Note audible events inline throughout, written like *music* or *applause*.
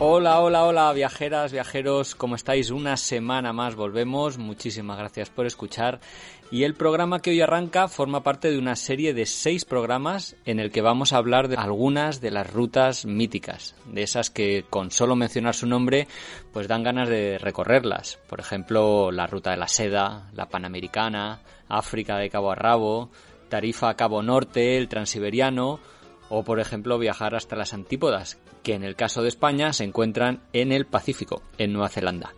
Hola, hola, hola, viajeras, viajeros, ¿cómo estáis? Una semana más volvemos, muchísimas gracias por escuchar. Y el programa que hoy arranca forma parte de una serie de seis programas en el que vamos a hablar de algunas de las rutas míticas, de esas que con solo mencionar su nombre pues dan ganas de recorrerlas. Por ejemplo, la ruta de la seda, la panamericana, África de Cabo a Rabo, Tarifa a Cabo Norte, el transiberiano o por ejemplo viajar hasta las antípodas, que en el caso de España se encuentran en el Pacífico, en Nueva Zelanda.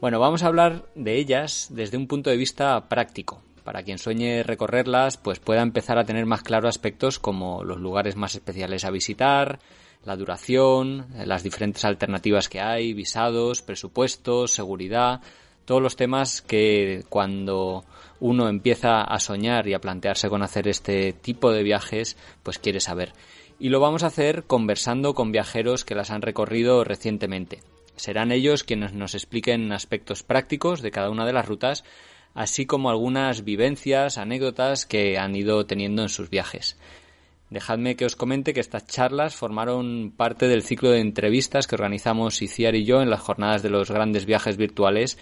Bueno, vamos a hablar de ellas desde un punto de vista práctico. Para quien sueñe recorrerlas, pues pueda empezar a tener más claros aspectos como los lugares más especiales a visitar, la duración, las diferentes alternativas que hay, visados, presupuestos, seguridad, todos los temas que cuando uno empieza a soñar y a plantearse con hacer este tipo de viajes, pues quiere saber y lo vamos a hacer conversando con viajeros que las han recorrido recientemente. Serán ellos quienes nos expliquen aspectos prácticos de cada una de las rutas, así como algunas vivencias, anécdotas que han ido teniendo en sus viajes. Dejadme que os comente que estas charlas formaron parte del ciclo de entrevistas que organizamos Iciar y yo en las jornadas de los grandes viajes virtuales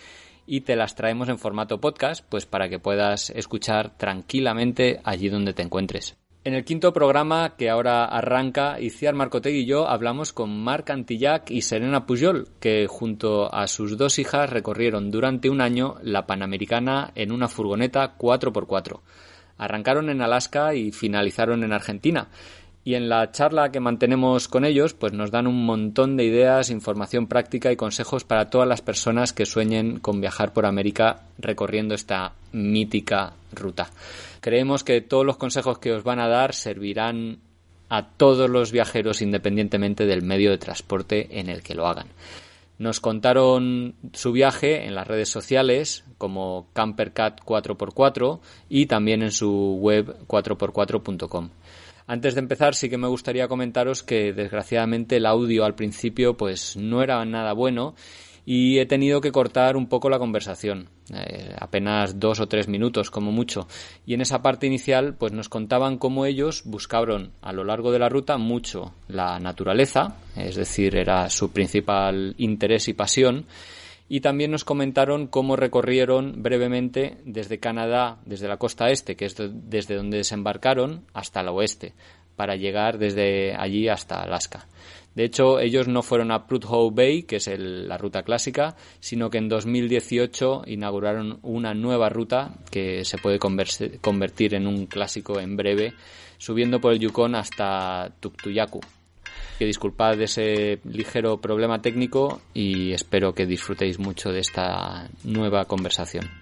y te las traemos en formato podcast, pues para que puedas escuchar tranquilamente allí donde te encuentres. En el quinto programa que ahora arranca, Iciar Marcotegui y yo hablamos con Marc Antillac y Serena Pujol, que junto a sus dos hijas recorrieron durante un año la Panamericana en una furgoneta 4x4. Arrancaron en Alaska y finalizaron en Argentina. Y en la charla que mantenemos con ellos, pues nos dan un montón de ideas, información práctica y consejos para todas las personas que sueñen con viajar por América recorriendo esta mítica ruta. Creemos que todos los consejos que os van a dar servirán a todos los viajeros independientemente del medio de transporte en el que lo hagan. Nos contaron su viaje en las redes sociales como CamperCat 4x4 y también en su web 4x4.com. Antes de empezar, sí que me gustaría comentaros que desgraciadamente el audio al principio pues no era nada bueno y he tenido que cortar un poco la conversación, eh, apenas dos o tres minutos como mucho. Y en esa parte inicial, pues nos contaban cómo ellos buscaron a lo largo de la ruta mucho la naturaleza, es decir, era su principal interés y pasión. Y también nos comentaron cómo recorrieron brevemente desde Canadá, desde la costa este, que es desde donde desembarcaron, hasta la oeste, para llegar desde allí hasta Alaska. De hecho, ellos no fueron a Prudhoe Bay, que es la ruta clásica, sino que en 2018 inauguraron una nueva ruta que se puede convertir en un clásico en breve, subiendo por el Yukon hasta Tuktuyaku. Que disculpad ese ligero problema técnico y espero que disfrutéis mucho de esta nueva conversación.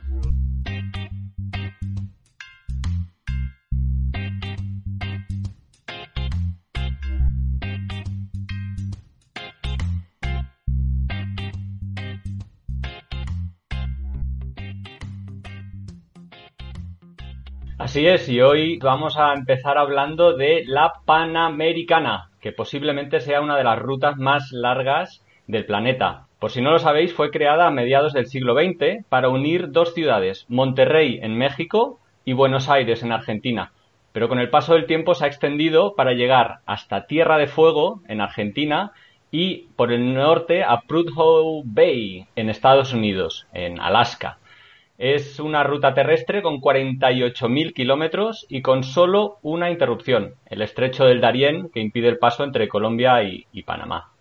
Así es, y hoy vamos a empezar hablando de la Panamericana, que posiblemente sea una de las rutas más largas del planeta. Por si no lo sabéis, fue creada a mediados del siglo XX para unir dos ciudades, Monterrey en México y Buenos Aires en Argentina. Pero con el paso del tiempo se ha extendido para llegar hasta Tierra de Fuego en Argentina y por el norte a Prudhoe Bay en Estados Unidos, en Alaska. Es una ruta terrestre con 48.000 kilómetros y con solo una interrupción, el estrecho del Darién, que impide el paso entre Colombia y, Panamá.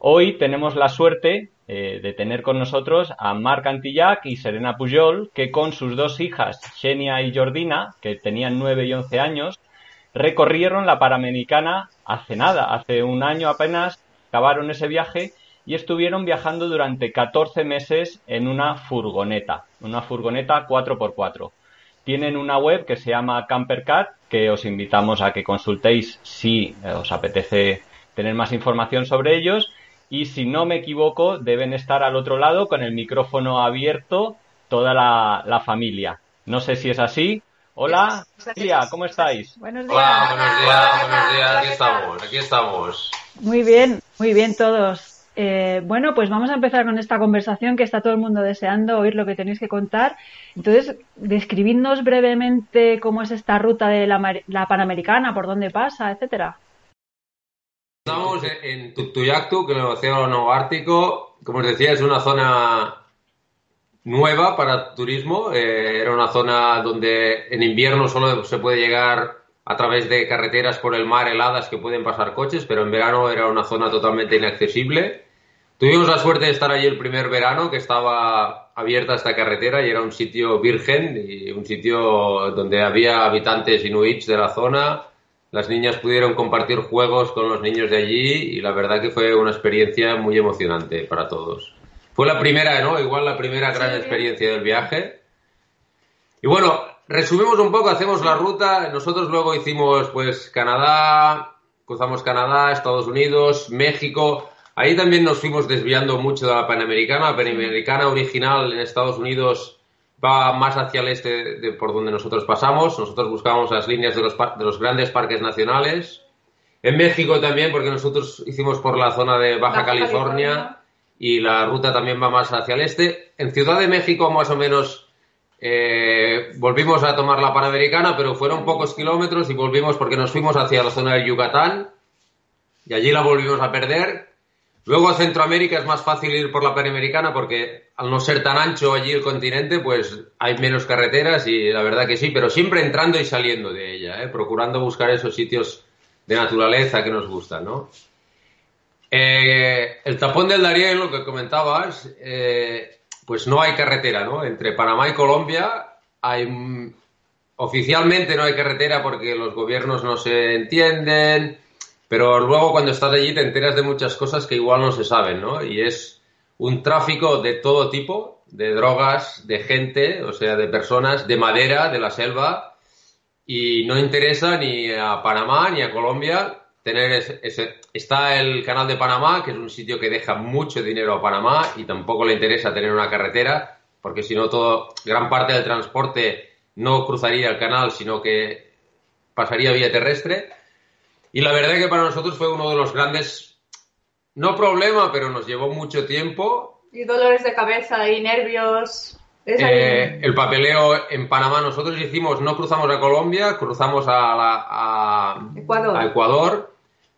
Hoy tenemos la suerte eh, de tener con nosotros a Marc Antillac y Serena Pujol, que con sus dos hijas, Xenia y Jordina, que tenían 9 y 11 años, recorrieron la Panamericana hace nada, hace un año apenas, acabaron ese viaje y estuvieron viajando durante 14 meses en una furgoneta, una furgoneta 4x4. Tienen una web que se llama CamperCat, que os invitamos a que consultéis si os apetece tener más información sobre ellos. y si no me equivoco deben estar al otro lado con el micrófono abierto toda la, familia. No sé si es así. Hola, Tía, ¿cómo estáis? Buenos días. Hola, buenos días, buenos días. Aquí estamos, aquí estamos. Muy bien, muy bien todos. Eh, bueno, pues vamos a empezar con esta conversación que está todo el mundo deseando oír lo que tenéis que contar. Entonces, describidnos brevemente cómo es esta ruta de la, Panamericana, por dónde pasa, etcétera. Estamos en Tutuyactu, que es el océano ártico. Como os decía, es una zona nueva para turismo. Eh, era una zona donde en invierno solo se puede llegar a través de carreteras por el mar heladas que pueden pasar coches, pero en verano era una zona totalmente inaccesible. Tuvimos la suerte de estar allí el primer verano, que estaba abierta esta carretera y era un sitio virgen y un sitio donde había habitantes inuits de la zona. Las niñas pudieron compartir juegos con los niños de allí y la verdad que fue una experiencia muy emocionante para todos. Fue la primera, ¿no? Igual la primera gran experiencia del viaje. Y bueno, resumimos un poco, hacemos la ruta. Nosotros luego hicimos pues Canadá, cruzamos Canadá, Estados Unidos, México. Ahí también nos fuimos desviando mucho de la Panamericana. La Panamericana original en Estados Unidos va más hacia el este de por donde nosotros pasamos. Nosotros buscábamos las líneas de los, de los grandes parques nacionales. En México también, porque nosotros hicimos por la zona de Baja, California, y la ruta también va más hacia el este. En Ciudad de México más o menos eh, volvimos a tomar la Panamericana, pero fueron pocos kilómetros y volvimos porque nos fuimos hacia la zona del Yucatán y allí la volvimos a perder Luego a Centroamérica es más fácil ir por la Panamericana porque al no ser tan ancho allí el continente, pues hay menos carreteras y la verdad que sí, pero siempre entrando y saliendo de ella, ¿eh? procurando buscar esos sitios de naturaleza que nos gustan, ¿no? Eh, el tapón del Darién, lo que comentabas, eh, pues no hay carretera, ¿no? Entre Panamá y Colombia hay oficialmente no hay carretera porque los gobiernos no se entienden, pero luego cuando estás allí te enteras de muchas cosas que igual no se saben, ¿no? Y es un tráfico de todo tipo, de drogas, de gente, o sea, de personas, de madera, de la selva, y no interesa ni a Panamá ni a Colombia tener ese, Está el canal de Panamá, que es un sitio que deja mucho dinero a Panamá y tampoco le interesa tener una carretera, porque si no, gran parte del transporte no cruzaría el canal, sino que pasaría vía terrestre. Y la verdad que para nosotros fue uno de los grandes, no problema, pero nos llevó mucho tiempo. Y dolores de cabeza y nervios. Eh, el papeleo en Panamá nosotros hicimos, no cruzamos a Colombia, cruzamos a, Ecuador. Ecuador.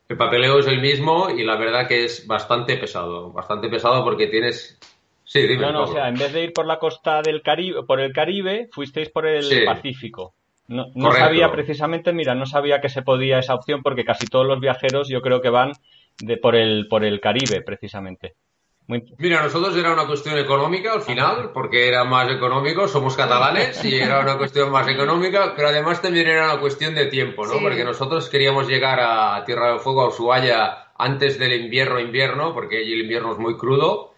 El papeleo es el mismo y la verdad que es bastante pesado, bastante pesado porque tienes Sí, dime, no, no, o sea, en vez de ir por la costa del Caribe, por el Caribe, fuisteis por el Pacífico. No, sabía precisamente, mira, no sabía que se podía esa opción porque casi todos los viajeros yo creo que van de, por, el, por el Caribe, precisamente. Mira, nosotros era una cuestión económica al final, porque era más económico, somos catalanes y era una cuestión más económica, pero además también era una cuestión de tiempo, ¿no? Porque nosotros queríamos llegar a Tierra del Fuego, a Ushuaia, antes del invierno, invierno, porque allí el invierno es muy crudo,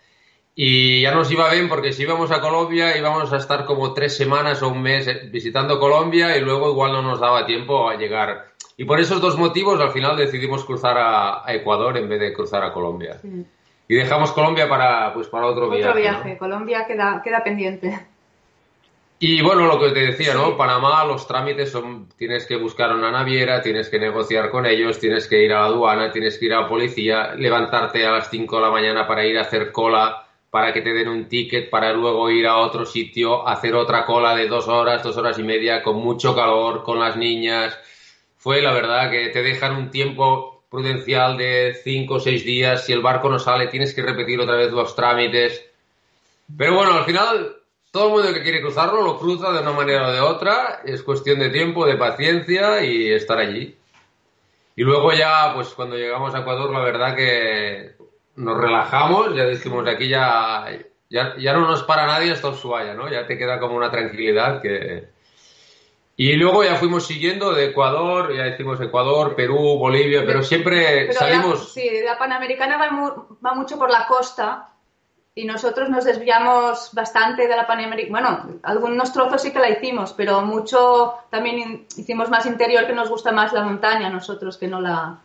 y ya nos iba bien porque si íbamos a Colombia íbamos a estar como tres semanas o un mes eh, visitando Colombia y luego igual no nos daba tiempo a llegar. Y por esos dos motivos al final decidimos cruzar a, Ecuador en vez de cruzar a Colombia. Y dejamos Colombia para, pues, para otro, viaje. Otro viaje, Colombia queda, queda pendiente. Y bueno, lo que te decía, ¿no? Panamá, los trámites son, tienes que buscar una naviera, tienes que negociar con ellos, tienes que ir a la aduana, tienes que ir a la policía, levantarte a las 5 de la mañana para ir a hacer cola para que te den un ticket para luego ir a otro sitio, hacer otra cola de dos horas, dos horas y media, con mucho calor, con las niñas. Fue la verdad que te dejan un tiempo prudencial de cinco o seis días. Si el barco no sale, tienes que repetir otra vez los trámites. Pero bueno, al final, todo el mundo que quiere cruzarlo lo cruza de una manera o de otra. Es cuestión de tiempo, de paciencia y estar allí. Y luego ya, pues cuando llegamos a Ecuador, la verdad que nos relajamos, ya dijimos, aquí ya, ya, no nos para nadie hasta Ushuaia, ¿no? Ya te queda como una tranquilidad que... Y luego ya fuimos siguiendo de Ecuador, ya decimos Ecuador, Perú, Bolivia, pero siempre salimos... sí, la Panamericana va, va, mucho por la costa y nosotros nos desviamos bastante de la Panamericana. Bueno, algunos trozos sí que la hicimos, pero mucho también hicimos más interior que nos gusta más la montaña nosotros que no la,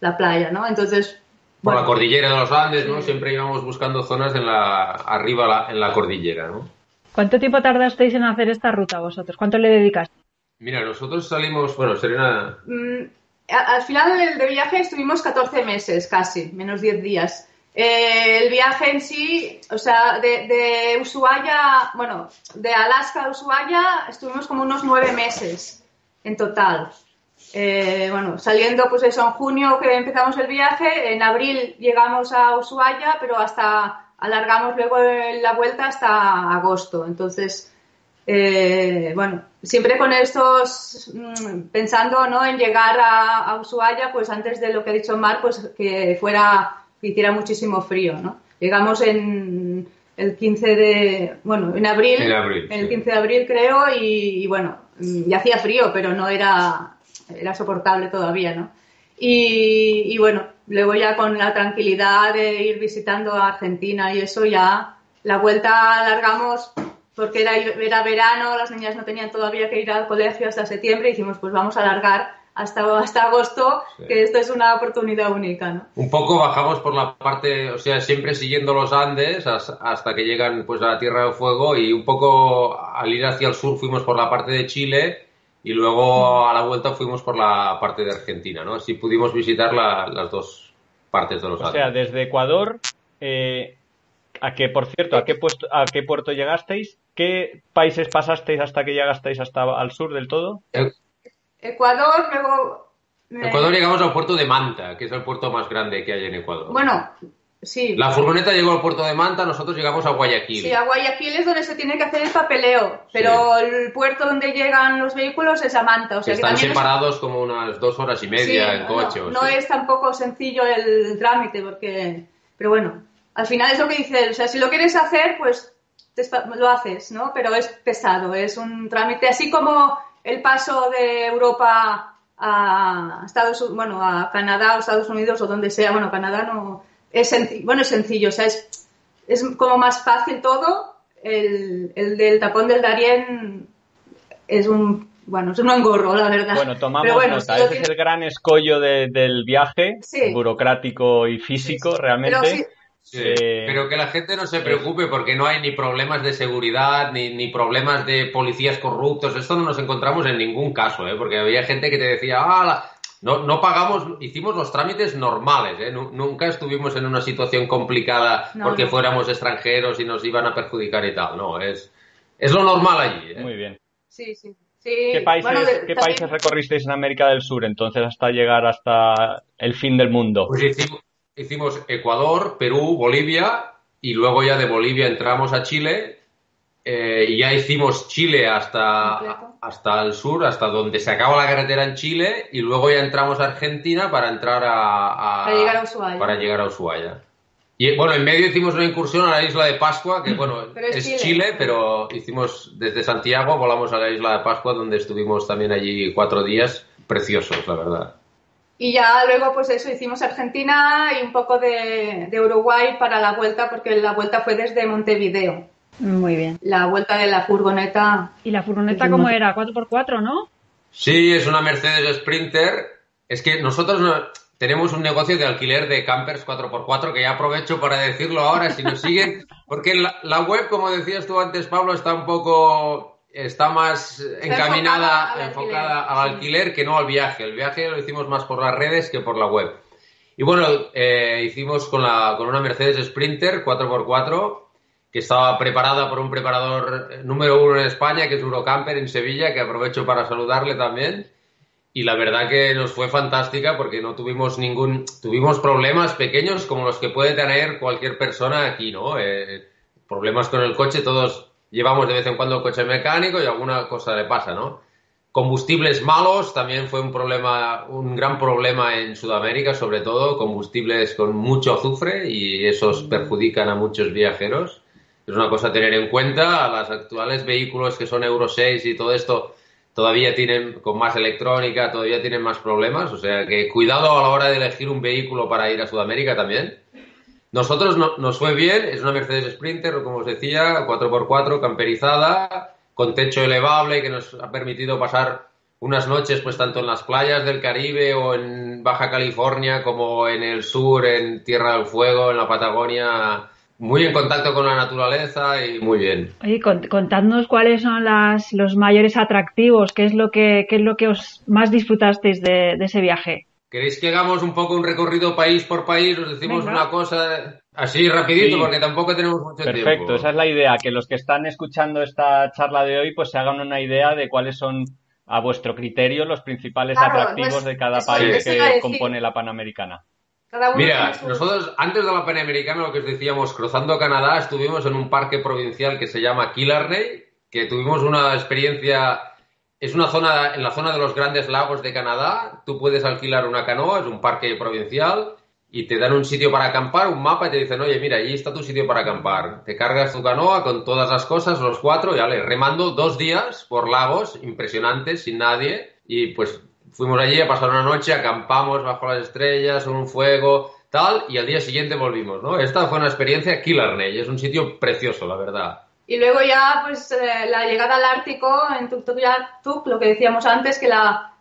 la playa, ¿no? Entonces por la cordillera de los Andes, ¿no? Siempre íbamos buscando zonas en la, arriba en la cordillera, ¿no? ¿Cuánto tiempo tardasteis en hacer esta ruta vosotros? ¿Cuánto le dedicaste? Mira, nosotros salimos, bueno, Serena... Mm, al final del viaje estuvimos 14 meses casi, menos 10 días. Eh, el viaje en sí, o sea, de, Ushuaia, bueno, de Alaska a Ushuaia estuvimos como unos 9 meses en total. Eh, bueno, saliendo pues eso en junio que empezamos el viaje, en abril llegamos a Ushuaia, pero hasta alargamos luego la vuelta hasta agosto. Entonces, eh, bueno, siempre con estos, mm, pensando ¿no? en llegar a, a, Ushuaia, pues antes de lo que ha dicho Mar, pues que fuera, que hiciera muchísimo frío, ¿no? Llegamos en el 15 de, bueno, en abril, en, el 15 de abril creo, y, y, bueno, ya hacía frío, pero no era, era soportable todavía, ¿no? Y, y bueno, luego ya con la tranquilidad de ir visitando a Argentina y eso ya la vuelta alargamos porque era, era verano, las niñas no tenían todavía que ir al colegio hasta septiembre, y dijimos, pues vamos a alargar hasta, hasta agosto, que esto es una oportunidad única, ¿no? Un poco bajamos por la parte, o sea, siempre siguiendo los Andes hasta que llegan pues a la Tierra del Fuego y un poco al ir hacia el sur fuimos por la parte de Chile y luego a la vuelta fuimos por la parte de Argentina, ¿no? Así pudimos visitar las dos partes de los Andes. O sea, desde Ecuador, eh, a que, por cierto, ¿a qué, puesto, ¿a qué puerto llegasteis? ¿Qué países pasasteis hasta que llegasteis hasta al sur del todo? Ecuador, luego... Ecuador llegamos al puerto de Manta, que es el puerto más grande que hay en Ecuador. Bueno, sí. La furgoneta llegó al puerto de Manta, nosotros llegamos a Guayaquil. Sí, a Guayaquil es donde se tiene que hacer el papeleo, pero el puerto donde llegan los vehículos es a Manta. O sea, están separados como unas dos horas y media en coche. No, no es tampoco sencillo el trámite, porque... Pero bueno, al final es lo que dice él, o sea, si lo quieres hacer, pues lo haces, ¿no? Pero es pesado, es un trámite, así como el paso de Europa a Estados bueno, a Canadá o Estados Unidos o donde sea, bueno, Canadá no es sencillo, bueno, es sencillo, o sea, es, es como más fácil todo, el, el del tapón del Darién es un bueno, es un engorro, la verdad. Bueno, tomamos nota. Ese es el gran escollo del viaje, burocrático y físico, realmente. Pero que la gente no se preocupe porque no hay ni problemas de seguridad ni, ni, problemas de policías corruptos. Esto no nos encontramos en ningún caso, ¿eh? porque había gente que te decía, ah, no, no pagamos, hicimos los trámites normales, ¿eh? nunca estuvimos en una situación complicada porque fuéramos extranjeros y nos iban a perjudicar y tal. No, es, es lo normal allí. ¿eh? Muy bien. Sí, sí. ¿Qué países, ¿qué países recorristeis en América del Sur entonces hasta llegar hasta el fin del mundo? Pues hicimos, hicimos Ecuador, Perú, Bolivia y luego ya de Bolivia entramos a Chile eh, y ya hicimos Chile hasta, hasta el sur, hasta donde se acaba la carretera en Chile y luego ya entramos a Argentina para entrar a, para llegar a Ushuaia. Para llegar a Ushuaia. Y bueno, en medio hicimos una incursión a la isla de Pascua, que bueno, *clears throat* es, Chile. pero hicimos desde Santiago, volamos a la isla de Pascua, donde estuvimos también allí cuatro días, preciosos, la verdad. Y ya luego, pues eso, hicimos Argentina y un poco de, Uruguay para la vuelta, porque la vuelta fue desde Montevideo. Muy bien. La vuelta de la furgoneta. ¿Y la furgoneta cómo era? ¿4x4, no? Sí, es una Mercedes Sprinter. Es que nosotros tenemos un negocio de alquiler de campers 4x4 que ya aprovecho para decirlo ahora si nos siguen, *laughs* porque la web, como decías tú antes, Pablo, está un poco está más encaminada, enfocada, al, alquiler. que no al viaje. El viaje lo hicimos más por las redes que por la web. Y bueno, eh, hicimos con, la, con una Mercedes Sprinter 4x4 que estaba preparada por un preparador número uno en España, que es Eurocamper en Sevilla, que aprovecho para saludarle también. Y la verdad que nos fue fantástica porque no tuvimos ningún, tuvimos problemas pequeños como los que puede tener cualquier persona aquí, ¿no? Eh, problemas con el coche, todos llevamos de vez en cuando el coche mecánico y alguna cosa le pasa, ¿no? Combustibles malos también fue un problema, un gran problema en Sudamérica, sobre todo, combustibles con mucho azufre y esos perjudican a muchos viajeros. Es una cosa a tener en cuenta. Los actuales vehículos que son Euro 6 y todo esto todavía tienen, con más electrónica, todavía tienen más problemas. O sea que cuidado a la hora de elegir un vehículo para ir a Sudamérica también. Nosotros nos fue bien, es una Mercedes Sprinter, como os decía, 4x4, camperizada, con techo elevable que nos ha permitido pasar unas noches, pues tanto en las playas del Caribe o en Baja California como en el sur, en Tierra del Fuego, en la Patagonia, muy en contacto con la naturaleza y muy bien. Oye, contadnos cuáles son las, los mayores atractivos, qué es lo que, qué es lo que os más disfrutasteis de, ese viaje. ¿Queréis que hagamos un poco un recorrido país por país? Os decimos una cosa así rapidito porque tampoco tenemos mucho tiempo. Perfecto, esa es la idea, que los que están escuchando esta charla de hoy pues se hagan una idea de cuáles son a vuestro criterio los principales atractivos pues, de cada país que compone la Panamericana. Mira, nosotros antes de la Panamericana, lo que os decíamos, cruzando Canadá, estuvimos en un parque provincial que se llama Killarney, que tuvimos una experiencia. Es una zona, en la zona de los grandes lagos de Canadá, tú puedes alquilar una canoa, es un parque provincial, y te dan un sitio para acampar, un mapa, y te dicen, oye, mira, ahí está tu sitio para acampar. Te cargas tu canoa con todas las cosas, los cuatro, y vale, remando dos días por lagos impresionantes, sin nadie, y pues fuimos allí a pasar una noche, acampamos bajo las estrellas, un fuego, tal, y al día siguiente volvimos, ¿no? Esta fue una experiencia Killarney, es un sitio precioso, la verdad. Y luego ya, pues, eh, la llegada al Ártico, en Tuktoyaktuk, lo que decíamos antes, que la,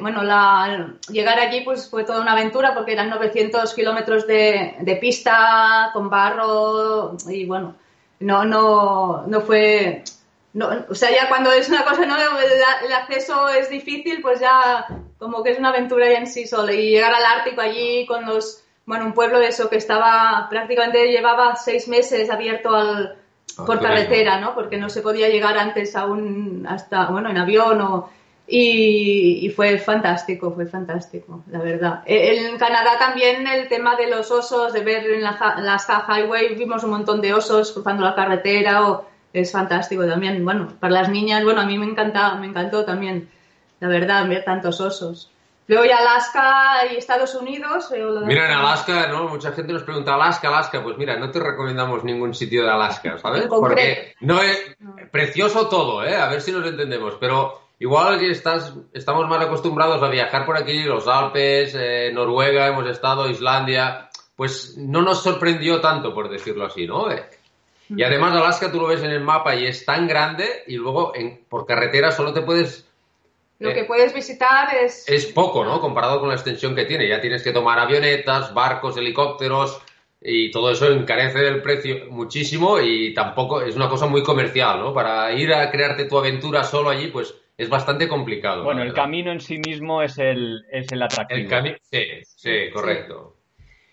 bueno, la, llegar allí pues fue toda una aventura porque eran 900 kilómetros de, de, pista con barro y bueno, no, no, no fue no, o sea, ya cuando es una cosa nueva, el, acceso es difícil, pues ya como que es una aventura ya en sí sola. Y llegar al Ártico allí con los, bueno, un pueblo de eso que estaba, prácticamente llevaba seis meses abierto al, ah, por carretera, ¿no? Porque no se podía llegar antes aún hasta, bueno, en avión o... Y, y, fue fantástico, fue fantástico, la verdad. E, en Canadá también el tema de los osos, de ver en la, las Highway, vimos un montón de osos cruzando la carretera o es fantástico también. Bueno, para las niñas, bueno, a mí me encanta, me encantó también, la verdad, ver tantos osos. Luego ya Alaska y Estados Unidos. Eh, mira, en Alaska, ¿no? Mucha gente nos pregunta, Alaska, Alaska. Pues mira, no te recomendamos ningún sitio de Alaska, ¿sabes? Porque no es precioso todo, ¿eh? A ver si nos entendemos. Pero igual que estás, estamos más acostumbrados a viajar por aquí, los Alpes, eh, Noruega, hemos estado, Islandia. Pues no nos sorprendió tanto, por decirlo así, ¿no? Y además Alaska tú lo ves en el mapa y es tan grande y luego en, por carretera solo te puedes... Lo que eh, puedes visitar es... Es poco, ¿no? Comparado con la extensión que tiene. Ya tienes que tomar avionetas, barcos, helicópteros y todo eso encarece el precio muchísimo y tampoco es una cosa muy comercial, ¿no? Para ir a crearte tu aventura solo allí, pues es bastante complicado. Bueno, el camino en sí mismo es el, es el atractivo. El sí, sí, correcto.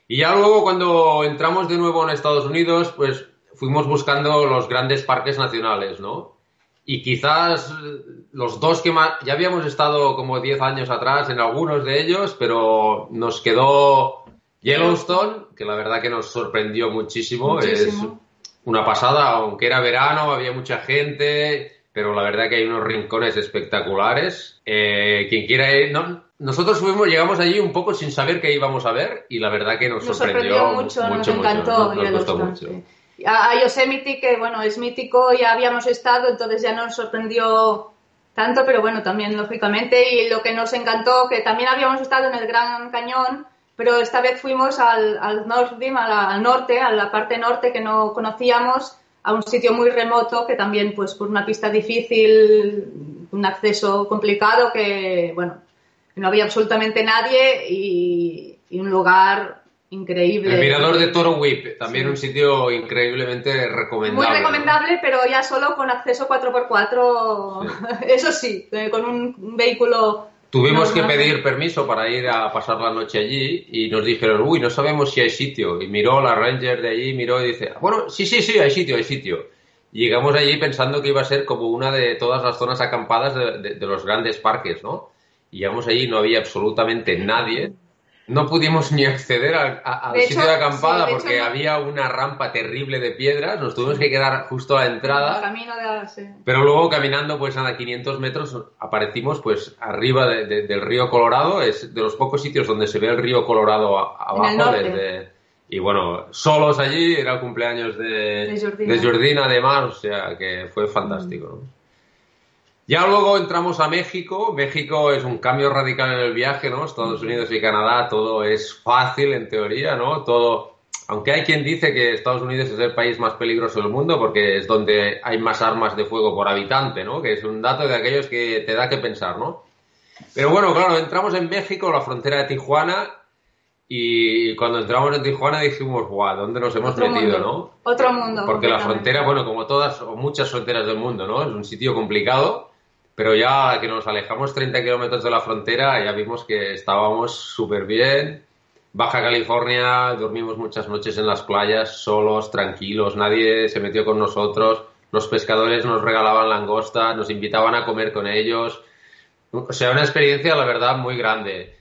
Y ya luego cuando entramos de nuevo en Estados Unidos, pues fuimos buscando los grandes parques nacionales, ¿no? Y quizás los dos que más, ya habíamos estado como 10 años atrás en algunos de ellos, pero nos quedó Yellowstone, que la verdad que nos sorprendió muchísimo. Es una pasada, aunque era verano, había mucha gente, pero la verdad que hay unos rincones espectaculares. Eh, quien quiera ir, no, nosotros fuimos, llegamos allí un poco sin saber qué íbamos a ver y la verdad que nos, sorprendió, mucho, nos encantó. Nos, gustó mucho a Yosemite, que bueno, es mítico, ya habíamos estado, entonces ya nos sorprendió tanto, pero bueno, también lógicamente, y lo que nos encantó, que también habíamos estado en el Gran Cañón, pero esta vez fuimos al, al, al norte, a la parte norte que no conocíamos, a un sitio muy remoto, que también pues por una pista difícil, un acceso complicado, que bueno, no había absolutamente nadie y un lugar increíble. El mirador de Toro Whip, también un sitio increíblemente recomendable. Muy recomendable, pero ya solo con acceso 4x4, *laughs* eso sí, eh, con un vehículo... Tuvimos que pedir permiso para ir a pasar la noche allí y nos dijeron, uy, no sabemos si hay sitio. Y miró la ranger de allí, miró y dice, bueno, sí, sí, sí, hay sitio, hay sitio. llegamos allí pensando que iba a ser como una de todas las zonas acampadas de, de los grandes parques, ¿no? Y llegamos allí, no había absolutamente nadie no pudimos ni acceder al, sitio de acampada porque había una rampa terrible de piedras, nos tuvimos que quedar justo a la entrada. Pero luego caminando pues a 500 metros aparecimos pues arriba del río Colorado, es de los pocos sitios donde se ve el río Colorado abajo y bueno, solos allí, era el cumpleaños de, de Jordina. además, o sea que fue fantástico. Ya luego entramos a México. México es un cambio radical en el viaje, ¿no? Estados Unidos y Canadá, todo es fácil en teoría, ¿no? Todo, aunque hay quien dice que Estados Unidos es el país más peligroso del mundo porque es donde hay más armas de fuego por habitante, ¿no? Que es un dato de aquellos que te da que pensar, ¿no? Pero bueno, claro, entramos en México, la frontera de Tijuana, y cuando entramos en Tijuana dijimos, guau, ¿dónde nos hemos Otro metido, mundo. no? Otro mundo. Porque la frontera, bueno, como todas o muchas fronteras del mundo, ¿no? Es un sitio complicado, pero ya que nos alejamos 30 kilómetros de la frontera, ya vimos que estábamos súper bien. Baja California, dormimos muchas noches en las playas, solos, tranquilos, nadie se metió con nosotros. Los pescadores nos regalaban langosta, nos invitaban a comer con ellos. O sea, una experiencia, la verdad, muy grande.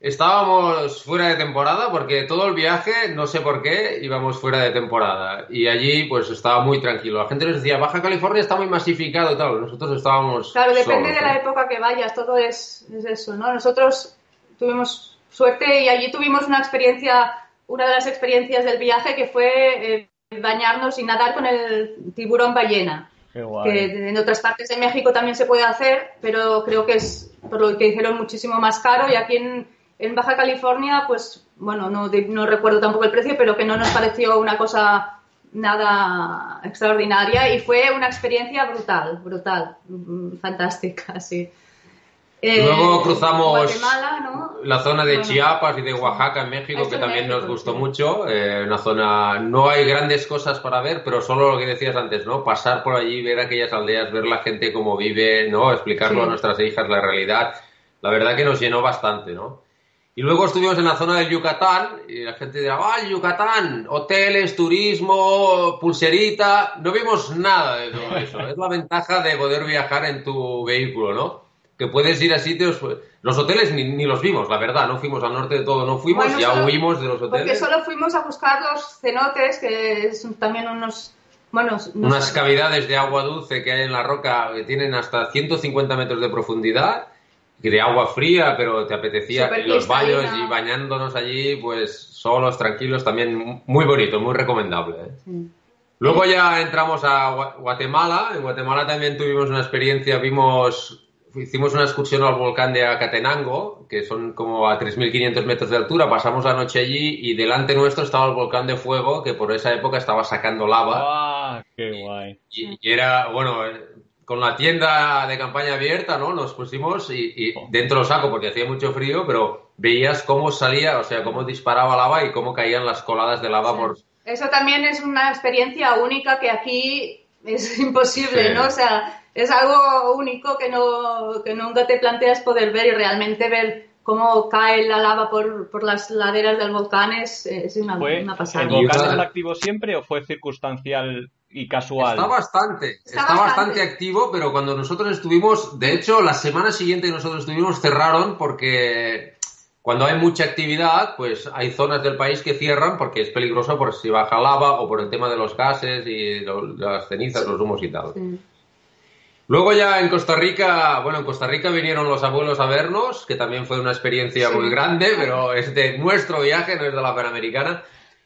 Estábamos fuera de temporada porque todo el viaje, no sé por qué, íbamos fuera de temporada. Y allí, pues, estaba muy tranquilo. La gente nos decía, Baja California está muy masificado y tal. Nosotros estábamos. Claro, depende solos, de la ¿no? época que vayas, todo es, es eso, ¿no? Nosotros tuvimos suerte y allí tuvimos una experiencia, una de las experiencias del viaje que fue eh, bañarnos y nadar con el tiburón ballena. Qué guay. que en otras partes de México también se puede hacer, pero creo que es, por lo que dijeron, muchísimo más caro y aquí en, en Baja California, pues bueno, no, recuerdo tampoco el precio, pero que no nos pareció una cosa nada extraordinaria y fue una experiencia brutal, brutal, mm, fantástica, *laughs* sí. Eh, Luego cruzamos la zona de Bueno. Chiapas y de Oaxaca en México, que también nos gustó sí. mucho. Eh, una zona, no hay grandes cosas para ver, pero solo lo que decías antes, ¿no? Pasar por allí, ver aquellas aldeas, ver la gente cómo vive, ¿no? Explicarlo Sí. a nuestras hijas la realidad. La verdad que nos llenó bastante, ¿no? Y luego estuvimos en la zona del Yucatán y la gente dirá, ¡ah, el Yucatán! Hoteles, turismo, pulserita. No vimos nada de todo eso. es la ventaja de poder viajar en tu vehículo, ¿no? Que puedes ir a sitios... pues, Los hoteles ni, ni los vimos, la verdad. No fuimos al norte de todo, no fuimos, Bueno, ya solo- huimos de los Porque hoteles. solo fuimos a buscar los cenotes, que son también unos... Bueno, Unas cavidades de agua dulce que hay en la roca que tienen hasta 150 metros de profundidad de agua fría, pero te apetecía los baños y bañándonos allí, pues solos, tranquilos, también muy bonito, muy recomendable. ¿eh? Sí. Luego ya entramos a Gua- Guatemala. En Guatemala también tuvimos una experiencia, vimos, hicimos una excursión al volcán de Acatenango, que son como a 3.500 metros de altura. Pasamos la noche allí y delante nuestro estaba el volcán de fuego, que por esa época estaba sacando lava. ¡Ah, qué guay! Y, y era, bueno, con la tienda de campaña abierta, ¿no? Nos pusimos y, y dentro lo saco porque hacía mucho frío, pero veías cómo salía, o sea, cómo disparaba lava y cómo caían las coladas de lava por... Eso también es una experiencia única que aquí es *laughs* imposible, Sí. ¿no? O sea, es algo único que, no, que nunca te planteas poder ver y realmente ver cómo cae la lava por, por las laderas del volcán es, es una, ¿Fue, una ¿El pasada. Y volcán está activo siempre o fue circunstancial y casual? Está bastante, Está está, bastante. bastante. activo, pero cuando nosotros estuvimos, de hecho, la semana siguiente que nosotros estuvimos cerraron porque cuando hay mucha actividad, pues hay zonas del país que cierran porque es peligroso por si baja lava o por el tema de los gases y lo- las cenizas, los humos y tal. Sí. Luego ya en Costa Rica, bueno, en Costa Rica vinieron los abuelos a vernos, que también fue una experiencia Sí. muy grande, pero es de nuestro viaje, no es de la Panamericana.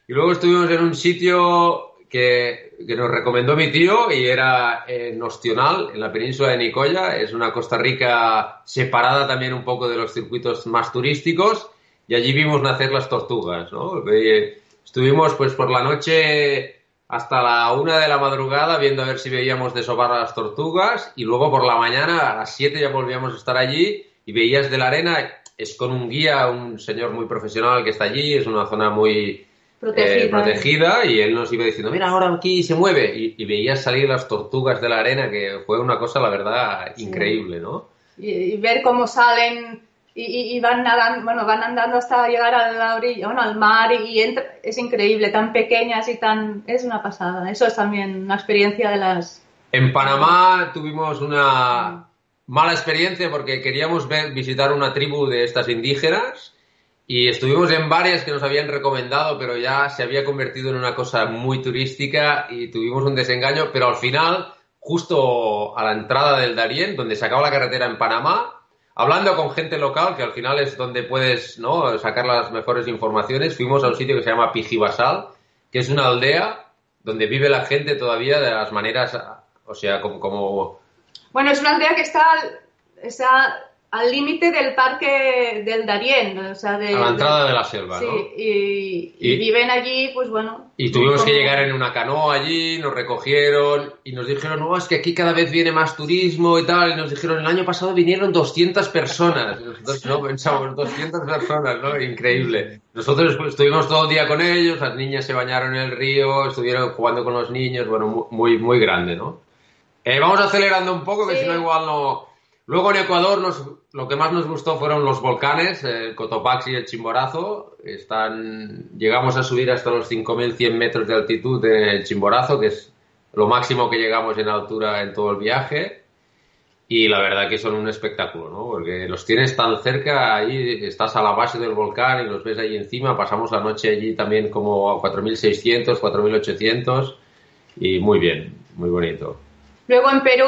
Y luego estuvimos en un sitio que, que nos recomendó mi tío y era en Ostional, en la península de Nicoya. Es una Costa Rica separada también un poco de los circuitos más turísticos y allí vimos nacer las tortugas, ¿no? Eh, Estuvimos pues por la noche hasta la una de la madrugada viendo a ver si veíamos desovar a las tortugas y luego por la mañana a las siete ya volvíamos a estar allí y veías de la arena, es con un guía, un señor muy profesional que está allí, es una zona muy Protegida. eh, protegida y él nos iba diciendo, mira, ahora aquí se mueve y, y veías salir las tortugas de la arena que fue una cosa, la verdad, Sí. increíble, ¿no? Y, y ver cómo salen y, y- y van nadando, bueno, van andando hasta llegar a la orilla, bueno, al mar y, entra- es increíble, tan pequeñas y tan, es una pasada. Eso es también una experiencia de las, En Panamá tuvimos una mala experiencia porque queríamos ver, visitar una tribu de estas indígenas y estuvimos en varias que nos habían recomendado, pero ya se había convertido en una cosa muy turística y tuvimos un desengaño, pero al final, justo a la entrada del Darién, donde se acaba la carretera en Panamá, hablando con gente local, que al final es donde puedes ¿no? sacar las mejores informaciones, fuimos a un sitio que se llama Pijibasal, que es una aldea donde vive la gente todavía de las maneras, o sea, como, como Bueno, es una aldea que está, está al límite del parque del Darién, o sea, de, a la entrada de, la selva, sí, ¿no? y, y, viven allí, pues bueno. Y tuvimos como... que llegar en una canoa allí, nos recogieron y nos dijeron, no, es que aquí cada vez viene más turismo y tal, y nos dijeron, el año pasado vinieron 200 personas, y nosotros no pensamos, 200 personas, ¿no? Increíble. Nosotros pues, estuvimos todo el día con ellos, las niñas se bañaron en el río, estuvieron jugando con los niños, bueno, muy, muy grande, ¿no? Eh, vamos acelerando un poco, que sí. si no igual no... Luego en Ecuador nos, lo que más nos gustó fueron los volcanes, el Cotopaxi y el Chimborazo. Están, llegamos a subir hasta los 5.100 metros de altitud en el Chimborazo, que es lo máximo que llegamos en altura en todo el viaje. Y la verdad que son un espectáculo, ¿no? Porque los tienes tan cerca, ahí estás a la base del volcán y los ves ahí encima. Pasamos la noche allí también como a 4.600, 4.800 y muy bien, muy bonito. Luego en Perú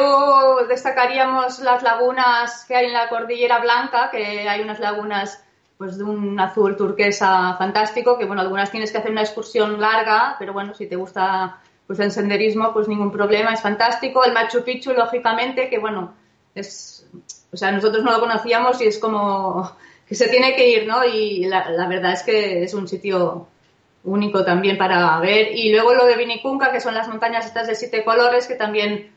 destacaríamos las lagunas que hay en la Cordillera Blanca, que hay unas lagunas pues de un azul turquesa fantástico, que bueno, algunas tienes que hacer una excursión larga, pero bueno, si te gusta pues el senderismo, pues ningún problema, es fantástico. El Machu Picchu, lógicamente, que bueno, es, o sea, nosotros no lo conocíamos y es como que se tiene que ir, ¿no? Y la, la verdad es que es un sitio único también para ver. Y luego lo de Vinicunca, que son las montañas estas de siete colores, que también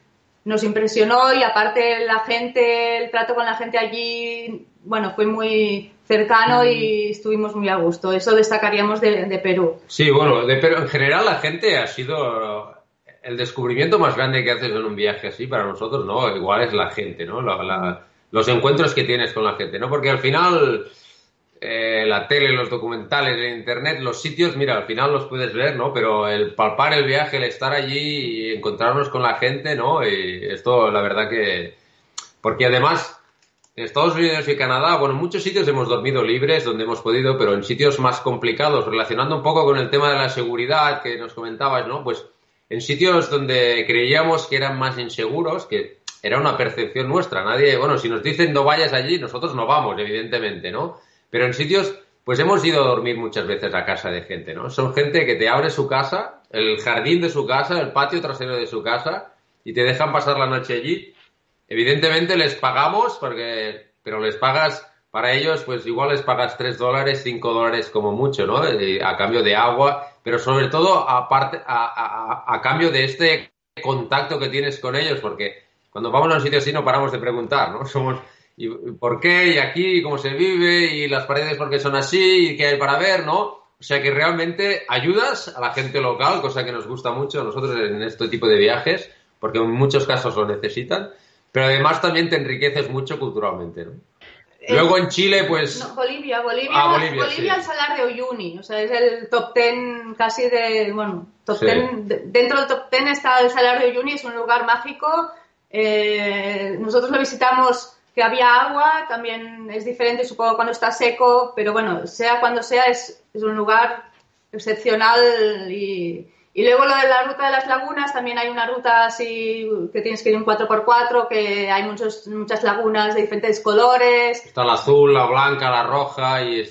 nos impresionó y aparte la gente, el trato con la gente allí, bueno, fue muy cercano y estuvimos muy a gusto. Eso destacaríamos de, de Perú. Sí, bueno, de Perú en general la gente ha sido el descubrimiento más grande que haces en un viaje así para nosotros, ¿no? Igual es la gente, ¿no? La, la, los encuentros que tienes con la gente, ¿no? Porque al final eh, la tele, los documentales, el internet, los sitios, mira, al final los puedes ver, ¿no? Pero el palpar el viaje, el estar allí y encontrarnos con la gente, ¿no? Y esto, la verdad que... Porque además, en Estados Unidos y Canadá, bueno, en muchos sitios hemos dormido libres donde hemos podido, pero en sitios más complicados, relacionando un poco con el tema de la seguridad que nos comentabas, ¿no? Pues en sitios donde creíamos que eran más inseguros, que era una percepción nuestra, nadie, bueno, si nos dicen no vayas allí, nosotros no vamos, evidentemente, ¿no? Pero en sitios, pues hemos ido a dormir muchas veces a casa de gente, ¿no? Son gente que te abre su casa, el jardín de su casa, el patio trasero de su casa, y te dejan pasar la noche allí. Evidentemente les pagamos, porque, pero les pagas, para ellos, pues igual les pagas 3 dólares, 5 dólares como mucho, ¿no? A cambio de agua, pero sobre todo aparte, a, a, a cambio de este contacto que tienes con ellos, porque cuando vamos a un sitio así no paramos de preguntar, ¿no? *laughs* Somos, y por qué, y aquí, cómo se vive, y las paredes porque son así, y qué hay para ver, ¿no? O sea que realmente ayudas a la gente local, cosa que nos gusta mucho a nosotros en este tipo de viajes, porque en muchos casos lo necesitan, pero además también te enriqueces mucho culturalmente, ¿no? Luego en Chile, pues... No, Bolivia, Bolivia, Ah, Bolivia, Bolivia sí. el salar de Uyuni, o sea, es el top ten casi de, bueno, top Sí. ten, de- dentro del top ten está el salar de Uyuni, es un lugar mágico, eh, nosotros lo visitamos que había agua, también es diferente supongo cuando está seco, pero bueno, sea cuando sea, es, es un lugar excepcional y, y luego lo de la ruta de las lagunas, también hay una ruta así que tienes que ir un 4x4, que hay muchos, muchas lagunas de diferentes colores, Está la azul, la blanca, la roja, y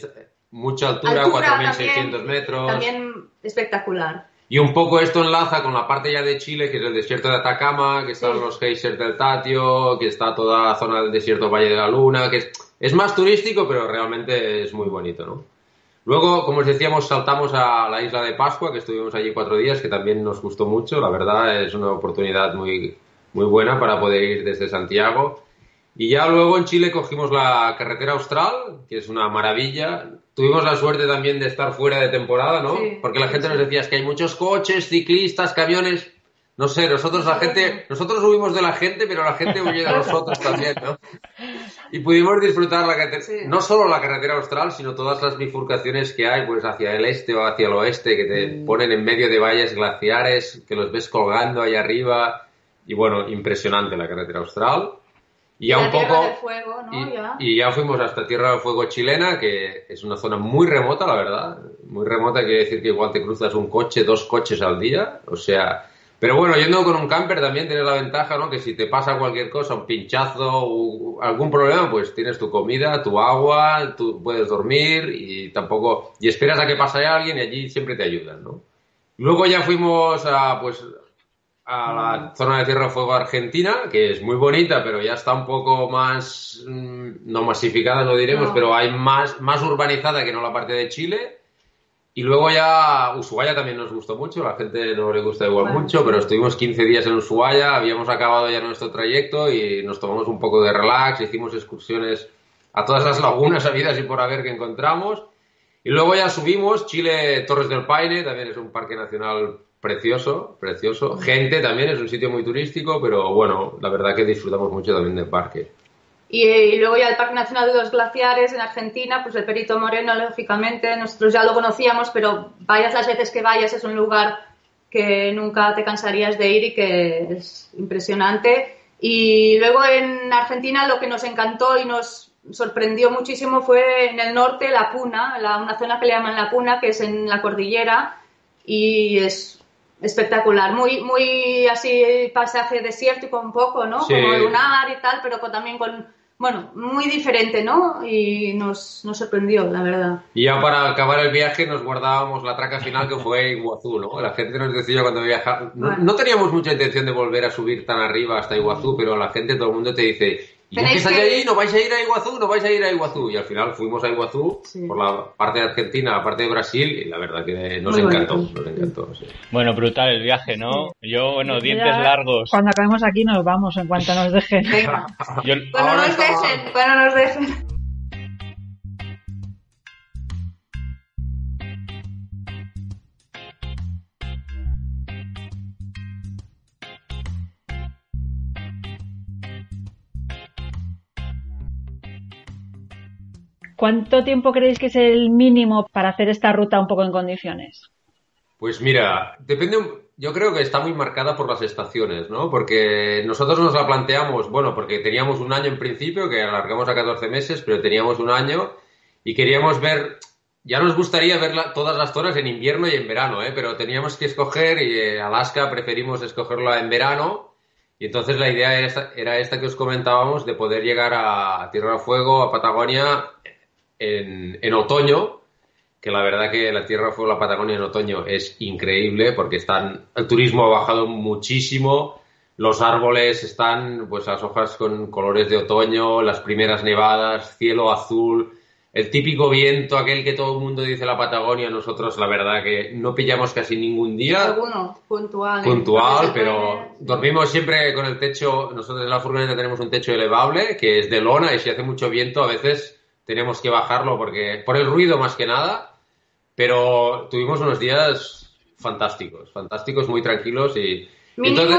mucha altura, Altura 4.600 también, metros. También espectacular. Y un poco esto enlaza con la parte ya de Chile, que es el desierto de Atacama, que están Sí. los geysers del Tatio, que está toda la zona del desierto Valle de la Luna, que es, es más turístico, pero realmente es muy bonito, ¿no? Luego, como os decíamos, saltamos a la isla de Pascua, que estuvimos allí cuatro días, que también nos gustó mucho, la verdad es una oportunidad muy, muy buena para poder ir desde Santiago. Y ya luego en Chile cogimos la carretera austral, que es una maravilla. Tuvimos la suerte también de estar fuera de temporada, ¿no? Sí, Porque la gente sí. nos decía es que hay muchos coches, ciclistas, camiones. No sé, nosotros la gente, *laughs* nosotros huimos de la gente, pero la gente huye de nosotros también, ¿no? *laughs* Y pudimos disfrutar la carretera, Sí. no solo la carretera austral, sino todas las bifurcaciones que hay, pues hacia el este o hacia el oeste, que te Mm. ponen en medio de valles glaciares, que los ves colgando ahí arriba. Y bueno, impresionante la carretera austral. Y ya la un Tierra poco. del Fuego, ¿no? Y, Ya. y ya fuimos hasta Tierra del Fuego chilena, que es una zona muy remota, la verdad. Muy remota quiere decir que igual te cruzas un coche, dos coches al día. O sea. Pero bueno, yendo con un camper también tienes la ventaja, ¿no? Que si te pasa cualquier cosa, un pinchazo o algún problema, pues tienes tu comida, tu agua, tú puedes dormir y tampoco. Y esperas a que pase alguien y allí siempre te ayudan, ¿no? Luego ya fuimos a, pues, a la zona de Tierra de Fuego Argentina, que es muy bonita, pero ya está un poco más, mm, no masificada, no diremos, No. pero hay más, más urbanizada que no la parte de Chile. Y luego ya Ushuaia también nos gustó mucho, la gente no le gusta igual mucho, pero estuvimos 15 días en Ushuaia, habíamos acabado ya nuestro trayecto y nos tomamos un poco de relax, hicimos excursiones a todas las lagunas habidas y por haber que encontramos. Y luego ya subimos, Chile Torres del Paine, también es un parque nacional precioso, precioso. Gente también, es un sitio muy turístico, pero bueno, la verdad que disfrutamos mucho también del parque. Y, y luego ya el Parque Nacional de los Glaciares en Argentina, pues el Perito Moreno, lógicamente, nosotros ya lo conocíamos, pero vayas las veces que vayas, es un lugar que nunca te cansarías de ir y que es impresionante. Y luego en Argentina lo que nos encantó y nos sorprendió muchísimo fue en el norte, La Puna, la- una zona que le llaman La Puna, que es en la cordillera, y es espectacular, muy, muy así pasaje desértico un poco, ¿no? Sí. Como lunar y tal, pero con- también con, bueno, muy diferente, ¿no? Y nos, nos sorprendió, la verdad. Y ya para acabar el viaje nos guardábamos la traca final que fue Iguazú, ¿no? La gente nos decía cuando. No, Bueno. no teníamos mucha intención de volver a subir tan arriba hasta Iguazú, pero la gente, todo el mundo te dice... Y ya que estáis allí, no vais a ir a Iguazú, no vais a ir a Iguazú. Y al final fuimos a Iguazú Sí. por la parte de Argentina, la parte de Brasil, y la verdad que nos Muy encantó, nos encantó. sí. Bueno, brutal el viaje, ¿no? Yo, bueno, Ya, dientes largos. Cuando acabemos aquí nos vamos en cuanto nos dejen. Venga, *laughs* Yo, cuando nos dejen, cuando nos dejen. ¿Cuánto tiempo creéis que es el mínimo para hacer esta ruta un poco en condiciones? Pues mira, depende, yo creo que está muy marcada por las estaciones, ¿no? Porque nosotros nos la planteamos, bueno, porque teníamos un año en principio, que alargamos a 14 meses, pero teníamos un año y queríamos ver, ya nos gustaría ver todas las zonas en invierno y en verano, ¿eh? Pero teníamos que escoger y eh, Alaska preferimos escogerla en verano y entonces la idea era esta, era esta que os comentábamos de poder llegar a Tierra del Fuego, a Patagonia en, en otoño, que la verdad que la Tierra Fuego, la Patagonia en otoño es increíble porque están, el turismo ha bajado muchísimo, los árboles están, pues las hojas con colores de otoño, las primeras nevadas, cielo azul, el típico viento, aquel que todo el mundo dice la Patagonia, nosotros la verdad que no pillamos casi ningún día Alguno, puntual. ¿eh? puntual, pero dormimos siempre con el techo, nosotros en la furgoneta tenemos un techo elevable que es de lona y si hace mucho viento a veces tenemos que bajarlo porque por el ruido más que nada, pero tuvimos unos días fantásticos, fantásticos, muy tranquilos y, Mínimo, entonces-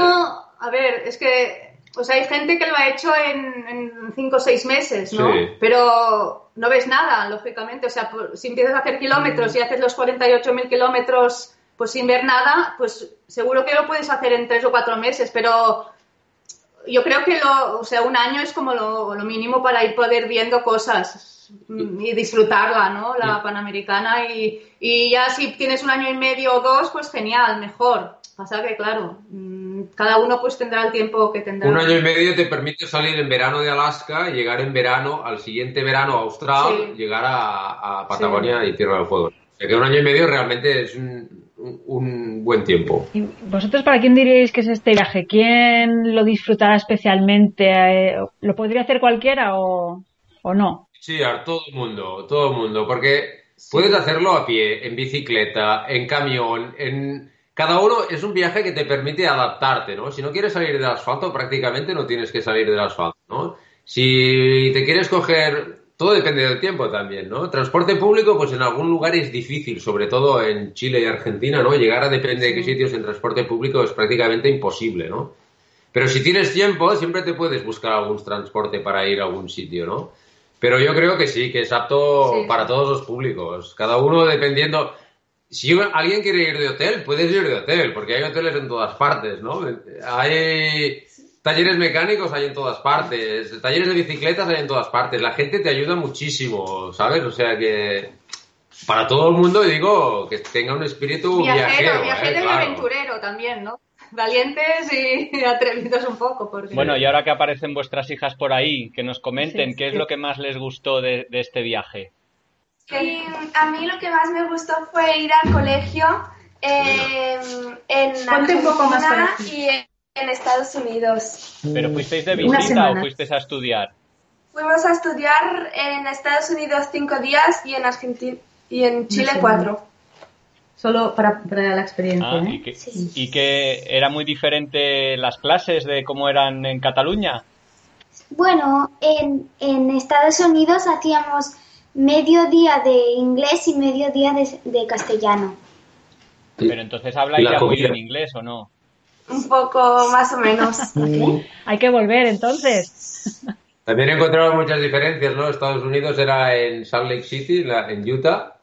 a ver, es que, o sea, hay gente que lo ha hecho en, en cinco o seis meses, ¿no? Sí. Pero no ves nada, lógicamente. O sea, si empiezas a hacer kilómetros y haces los 48.000 kilómetros pues sin ver nada, pues seguro que lo puedes hacer en tres o cuatro meses, pero yo creo que lo, o sea, un año es como lo, lo mínimo para ir poder viendo cosas y disfrutarla, ¿no? La Sí. Panamericana y, y ya si tienes un año y medio o dos, pues genial, mejor. Pasa que, claro, mm, cada uno pues tendrá el tiempo que tendrá. Un año y medio te permite salir en verano de Alaska, llegar en verano, al siguiente verano austral, Sí. llegar a, a Patagonia y Tierra del Fuego. O sea que un año y medio realmente es un, un- buen tiempo. ¿Y vosotros para quién diríais que es este viaje? ¿Quién lo disfrutará especialmente? Eh, ¿Lo podría hacer cualquiera o, o no? Sí, a todo el mundo, todo el mundo, porque puedes hacerlo a pie, en bicicleta, en camión, en... Cada uno es un viaje que te permite adaptarte, ¿no? Si no quieres salir del asfalto, prácticamente no tienes que salir del asfalto, ¿no? Si te quieres coger... Todo depende del tiempo también, ¿no? Transporte público, pues en algún lugar es difícil, sobre todo en Chile y Argentina, ¿no? Llegar a depende de qué sitios en transporte público es prácticamente imposible, ¿no? Pero si tienes tiempo, siempre te puedes buscar algún transporte para ir a algún sitio, ¿no? Pero yo creo que sí, que es apto Sí. para todos los públicos. Cada uno dependiendo. Si alguien quiere ir de hotel, puedes ir de hotel, porque hay hoteles en todas partes, ¿no? Hay talleres mecánicos, hay en todas partes. Talleres de bicicletas hay en todas partes. La gente te ayuda muchísimo, ¿sabes? O sea que para todo el mundo digo que tenga un espíritu viajero, viajero. viajero, ¿eh? y Claro. aventurero también, ¿no? Valientes y *laughs* atrevidos un poco. Porque... Bueno, y ahora que aparecen vuestras hijas por ahí, que nos comenten Sí, qué es sí. lo que más les gustó de, de este viaje. Y a mí lo que más me gustó fue ir al colegio en, en Ponte un poco más Argentina y en, Estados Unidos. ¿Pero fuisteis de visita o fuisteis a estudiar? Fuimos a estudiar en Estados Unidos cinco días y en Argentina y en Chile cuatro. Solo para, para la experiencia. Ah, ¿eh? ¿y, que, Sí. ¿Y que era muy diferente las clases de cómo eran en Cataluña? Bueno, en, en Estados Unidos hacíamos medio día de inglés y medio día de, de castellano. Pero entonces habláis ya muy bien inglés o no? Un poco más o menos. *laughs* Hay que volver entonces. También encontramos muchas diferencias, ¿no? Estados Unidos era en Salt Lake City, en Utah,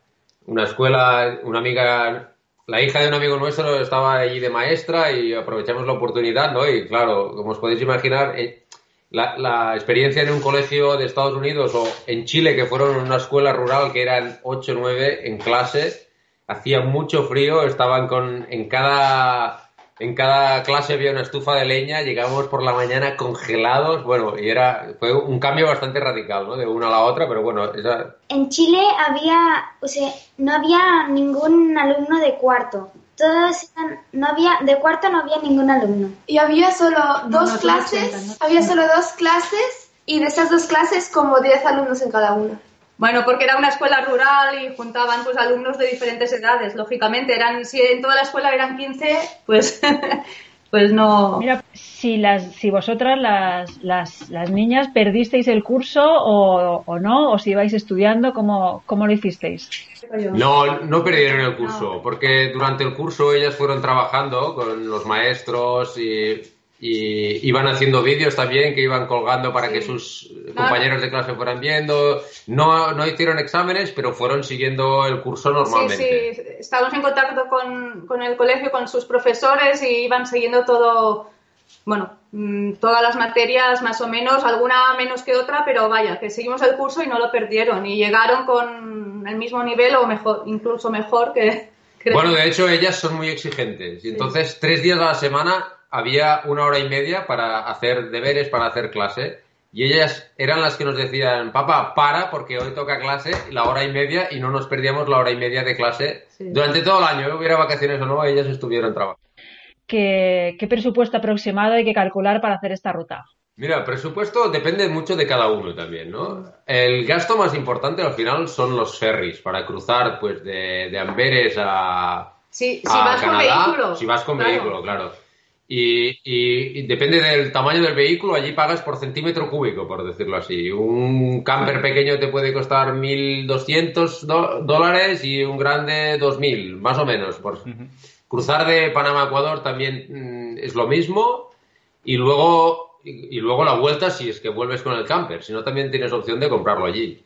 una escuela, una amiga, la hija de un amigo nuestro estaba allí de maestra y aprovechamos la oportunidad, ¿no? Y claro, como os podéis imaginar, eh, la, la experiencia en un colegio de Estados Unidos o en Chile, que fueron en una escuela rural que eran 8 o 9 en clase, hacía mucho frío, estaban con, en cada en cada clase había una estufa de leña, llegábamos por la mañana congelados, bueno, y era, fue un cambio bastante radical, ¿no? De una a la otra, pero bueno, esa, En Chile había, o sea, no había ningún alumno de cuarto. Todos eran, no había, de cuarto no había ningún alumno. Y había solo No, dos no, clases, 80, ¿no? había solo dos clases y de esas dos clases como 10 alumnos en cada una. Bueno, porque era una escuela rural y juntaban pues alumnos de diferentes edades, lógicamente. Eran, si en toda la escuela eran 15, pues, *laughs* pues no. Mira, si las, si vosotras las, las, las niñas perdisteis el curso o, o no, o si ibais estudiando, ¿cómo, cómo lo hicisteis? No, no perdieron el curso, porque durante el curso ellas fueron trabajando con los maestros y, y iban haciendo vídeos también que iban colgando para que sus compañeros de clase fueran viendo. No, no hicieron exámenes, pero fueron siguiendo el curso Sí, normalmente. sí, estábamos en contacto con, con el colegio, con sus profesores y iban siguiendo todo, bueno, mm, todas las materias más o menos, alguna menos que otra, pero vaya, que seguimos el curso y no lo perdieron y llegaron con el mismo nivel o mejor, incluso mejor que... que- Bueno, de hecho, ellas son muy exigentes. Y entonces, tres días a la semana había una hora y media para hacer deberes, para hacer clase. Y ellas eran las que nos decían, papá, para, porque hoy toca clase, la hora y media, y no nos perdíamos la hora y media de clase Sí. durante todo el año. Hubiera vacaciones o no, ellas estuvieron trabajando. ¿Qué, qué presupuesto aproximado hay que calcular para hacer esta ruta? Mira, el presupuesto depende mucho de cada uno también, ¿no? El gasto más importante al final son los ferries para cruzar, pues, de, de Amberes a, si a vas con Canadá, vehículo. Si vas con claro. vehículo, claro. Y, y- y depende del tamaño del vehículo, allí pagas por centímetro cúbico, por decirlo así. Un camper pequeño te puede costar 1.200 do- dólares y un grande 2.000, más o menos. Por... Cruzar de Panamá a Ecuador también mm, es lo mismo. Y luego, y, y luego la vuelta si es que vuelves con el camper. Si no, también tienes opción de comprarlo allí.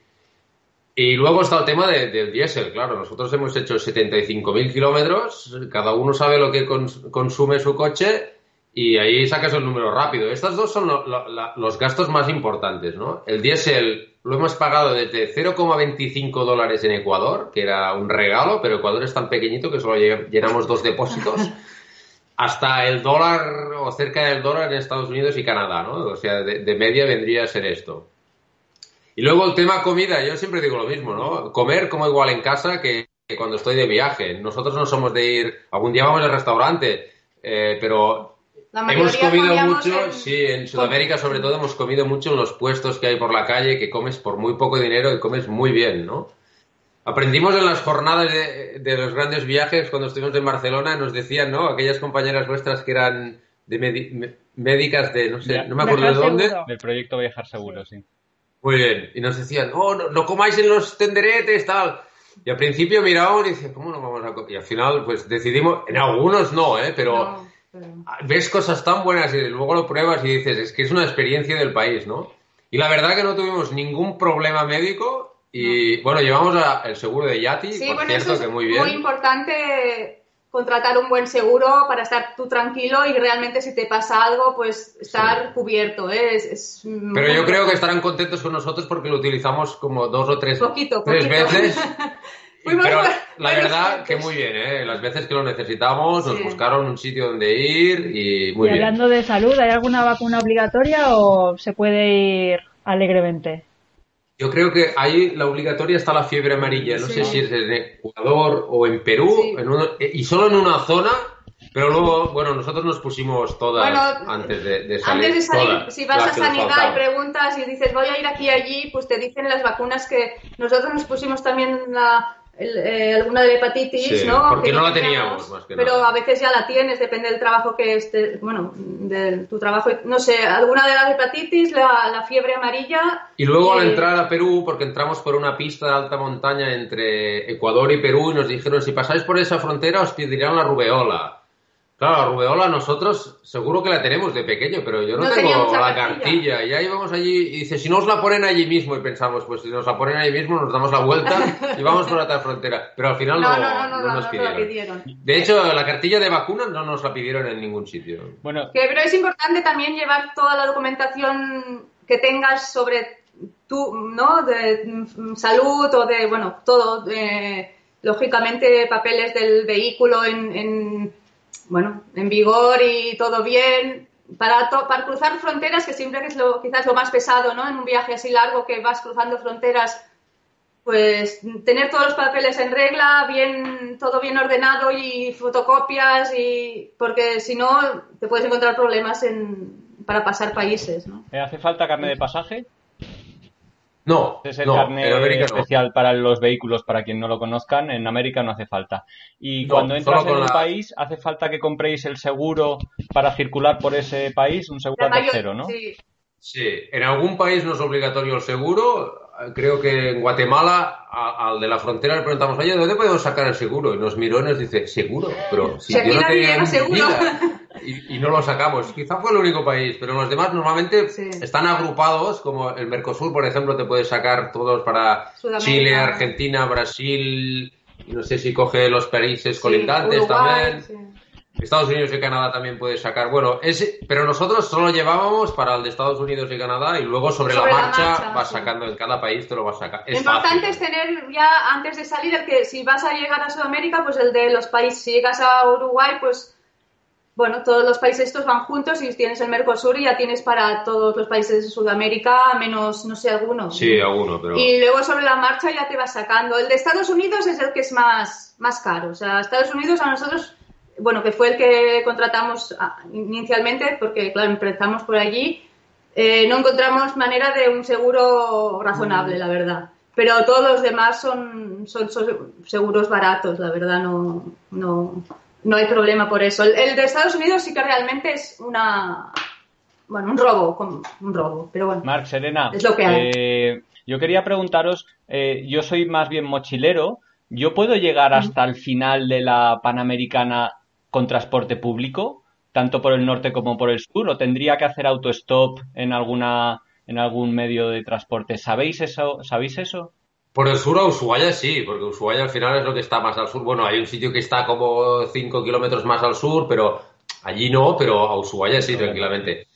Y luego está el tema de- del diésel, claro. Nosotros hemos hecho 75.000 kilómetros, cada uno sabe lo que cons- consume su coche y ahí sacas el número rápido. Estos dos son lo- lo- la- los gastos más importantes, ¿no? El diésel lo hemos pagado desde 0,25 dólares en Ecuador, que era un regalo, pero Ecuador es tan pequeñito que solo lle- llenamos dos depósitos, *laughs* hasta el dólar o cerca del dólar en Estados Unidos y Canadá, ¿no? O sea, de- de media vendría a ser esto. Y luego el tema comida, yo siempre digo lo mismo, ¿no? Comer como igual en casa que, que cuando estoy de viaje. Nosotros no somos de ir, algún día vamos al restaurante, eh, pero hemos comido mucho, en- sí, en Sudamérica sobre todo hemos comido mucho en los puestos que hay por la calle, que comes por muy poco dinero y comes muy bien, ¿no? Aprendimos en las jornadas de, de los grandes viajes cuando estuvimos en Barcelona, nos decían, ¿no? Aquellas compañeras vuestras que eran de médicas de, no sé, Ya. no me acuerdo de dónde. seguro. Del proyecto Viajar Seguro, sí. Muy bien. Y nos decían, oh, no, no comáis en los tenderetes, tal. Y al principio mirábamos y decían, ¿cómo no vamos a comer? Y al final, pues decidimos, en algunos no, ¿eh? Pero No, pero- ves cosas tan buenas y luego lo pruebas y dices, es que es una experiencia del país, ¿no? Y la verdad que no tuvimos ningún problema médico y, bueno, llevamos a- el seguro de Yati, Sí, por bueno, cierto, eso es que muy bien. importante contratar un buen seguro para estar tú tranquilo y realmente si te pasa algo, pues estar cubierto. ¿eh? Es, Pero yo creo que estarán contentos con nosotros porque lo utilizamos como dos o tres, Poquito, tres poquito. veces. *laughs* Pero la verdad que muy bien, ¿eh? Las veces que lo necesitamos nos Sí. buscaron un sitio donde ir y muy y bien. hablando de salud, ¿hay alguna vacuna obligatoria o se puede ir alegremente? Yo creo que ahí la obligatoria está la fiebre amarilla. No sé si es en Ecuador o en Perú, eh, y solo en una zona. Pero luego, bueno, nosotros nos pusimos todas antes de, salir. Antes de salir, si vas a sanidad y preguntas y dices voy a ir aquí y allí, pues te dicen las vacunas que nosotros nos pusimos también la, eh, alguna de la hepatitis, ¿no? Porque no la teníamos, más que Pero a veces ya la tienes, depende del trabajo que esté, bueno, de tu trabajo, no sé, alguna de las hepatitis, la, fiebre amarilla. Y luego al entrar a Perú, porque entramos por una pista de alta montaña entre Ecuador y Perú y nos dijeron, si pasáis por esa frontera os pedirán la rubeola. Claro, la rubeola nosotros seguro que la tenemos de pequeño, pero yo no, tengo la cartilla. Y ahí vamos allí y dice, si no os la ponen allí mismo, y pensamos, pues si nos la ponen allí mismo, nos damos la vuelta *laughs* y vamos por la otra frontera. Pero al final no, nos pidieron. De hecho, la cartilla de vacunas no nos la pidieron en ningún sitio. Bueno. pero es importante también llevar toda la documentación que tengas sobre tu, ¿no? De mm, salud o de, bueno, todo. lógicamente, papeles del vehículo en bueno, en vigor y todo bien. Para, para cruzar fronteras, que siempre es lo, quizás lo más pesado, ¿no? En un viaje así largo que vas cruzando fronteras, pues tener todos los papeles en regla, bien, todo bien ordenado y fotocopias, y porque si no te puedes encontrar problemas para pasar países, ¿no? ¿Hace falta carne de pasaje? No, es el carnet especial para los vehículos, para quien no lo conozcan, en América no hace falta. Y cuando entras en un país, hace falta que compréis el seguro para circular por ese país, un seguro tercero, ¿no? Sí. sí, en algún país no es obligatorio el seguro. Creo que en Guatemala, al de la frontera le preguntamos, oye, ¿dónde podemos sacar el seguro? Y nos miró y nos dice, ¿seguro? Pero si yo no tenía seguro. Y, no lo sacamos. Quizá fue el único país, pero los demás normalmente están agrupados, como el Mercosur, por ejemplo, te puedes sacar todos para Chile, Argentina, Brasil, no sé si coge los países colindantes también. Estados Unidos y Canadá también puedes sacar. Bueno, ese, pero nosotros solo llevábamos para el de Estados Unidos y Canadá y luego sobre, la, marcha vas sacando en cada país te lo vas a sacar. lo importante es tener ya antes de salir el que si vas a llegar a Sudamérica, pues el de los países. Si llegas a Uruguay, pues bueno, todos los países estos van juntos y tienes el Mercosur y ya tienes para todos los países de Sudamérica, menos, no sé, alguno. Sí, alguno, pero... Y luego sobre la marcha ya te vas sacando. El de Estados Unidos es el que es más, más caro. O sea, Estados Unidos a nosotros, bueno, que fue el que contratamos ah, inicialmente, porque, claro, empezamos por allí, eh, no encontramos manera de un seguro razonable, la verdad. Pero todos los demás son, son, son seguros baratos, la verdad, no... no no hay problema por eso. El, de Estados Unidos sí que realmente es una. Bueno, un robo, un robo, pero bueno. Marc, Serena, es lo que hay. Eh, yo quería preguntaros, eh, yo soy más bien mochilero, ¿yo puedo llegar hasta el final de la Panamericana con transporte público, tanto por el norte como por el sur, o tendría que hacer autostop en alguna en algún medio de transporte? ¿Sabéis eso? ¿Sabéis eso? Por el sur a Ushuaia sí, porque Ushuaia al final es lo que está más al sur. Bueno, hay un sitio que está como 5 kilómetros más al sur, pero allí no, pero a Ushuaia sí, tranquilamente.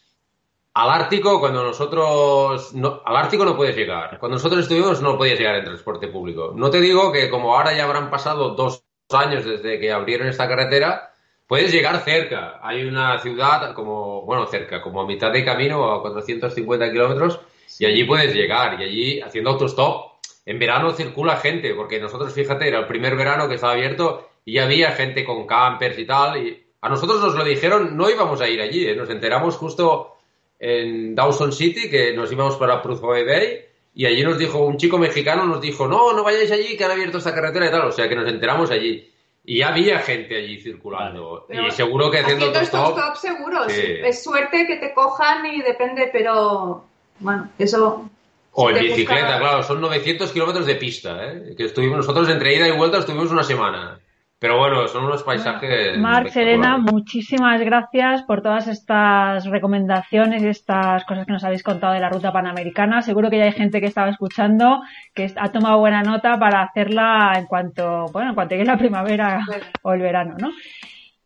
Al Ártico, cuando nosotros... No, al Ártico no puedes llegar. Cuando nosotros estuvimos no podías llegar en transporte público. No te digo que como ahora ya habrán pasado dos años desde que abrieron esta carretera, puedes llegar cerca. Hay una ciudad como, bueno, cerca, como a mitad de camino, a 450 kilómetros, y allí puedes llegar. Y allí, haciendo autostop, en verano circula gente, porque nosotros, fíjate, era el primer verano que estaba abierto y había gente con campers y tal. Y a nosotros nos lo dijeron, no íbamos a ir allí, ¿eh? nos enteramos justo en Dawson City, que nos íbamos para Prudhoe Bay, y allí nos dijo, un chico mexicano nos dijo, no, no vayáis allí, que han abierto esta carretera y tal. O sea que nos enteramos allí. Y había gente allí circulando. y seguro que haciendo, haciendo stop seguro. Es suerte que te cojan y depende, pero bueno, eso o en bicicleta, claro, son 900 kilómetros de pista, ¿eh? Que estuvimos nosotros entre ida y vuelta, estuvimos una semana. Pero bueno, son unos paisajes. Marc, Serena, muchísimas gracias por todas estas recomendaciones y estas cosas que nos habéis contado de la ruta panamericana. Seguro que ya hay gente que estaba escuchando que ha tomado buena nota para hacerla en cuanto, bueno, en cuanto llegue la primavera o el verano, ¿no?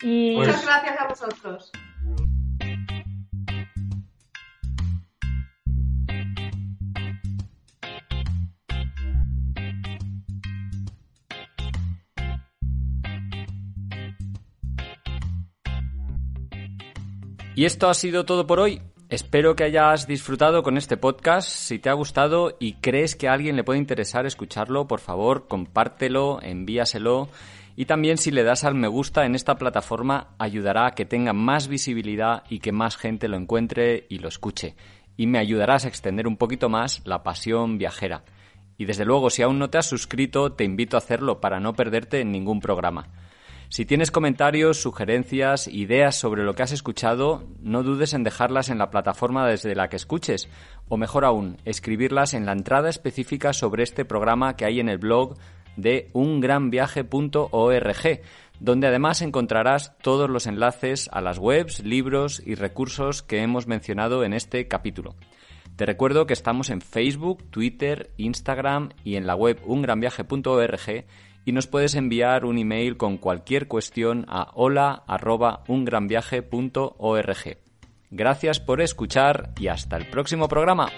Y... Muchas gracias a vosotros. Y esto ha sido todo por hoy. Espero que hayas disfrutado con este podcast. Si te ha gustado y crees que a alguien le puede interesar escucharlo, por favor, compártelo, envíaselo. Y también si le das al me gusta en esta plataforma ayudará a que tenga más visibilidad y que más gente lo encuentre y lo escuche. Y me ayudarás a extender un poquito más la pasión viajera. Y desde luego, si aún no te has suscrito, te invito a hacerlo para no perderte ningún programa. Si tienes comentarios, sugerencias, ideas sobre lo que has escuchado, no dudes en dejarlas en la plataforma desde la que escuches, o mejor aún, escribirlas en la entrada específica sobre este programa que hay en el blog de ungranviaje.org, donde además encontrarás todos los enlaces a las webs, libros y recursos que hemos mencionado en este capítulo. Te recuerdo que estamos en Facebook, Twitter, Instagram y en la web ungranviaje.org y nos puedes enviar un email con cualquier cuestión a hola@ungranviaje.org. Gracias por escuchar y hasta el próximo programa.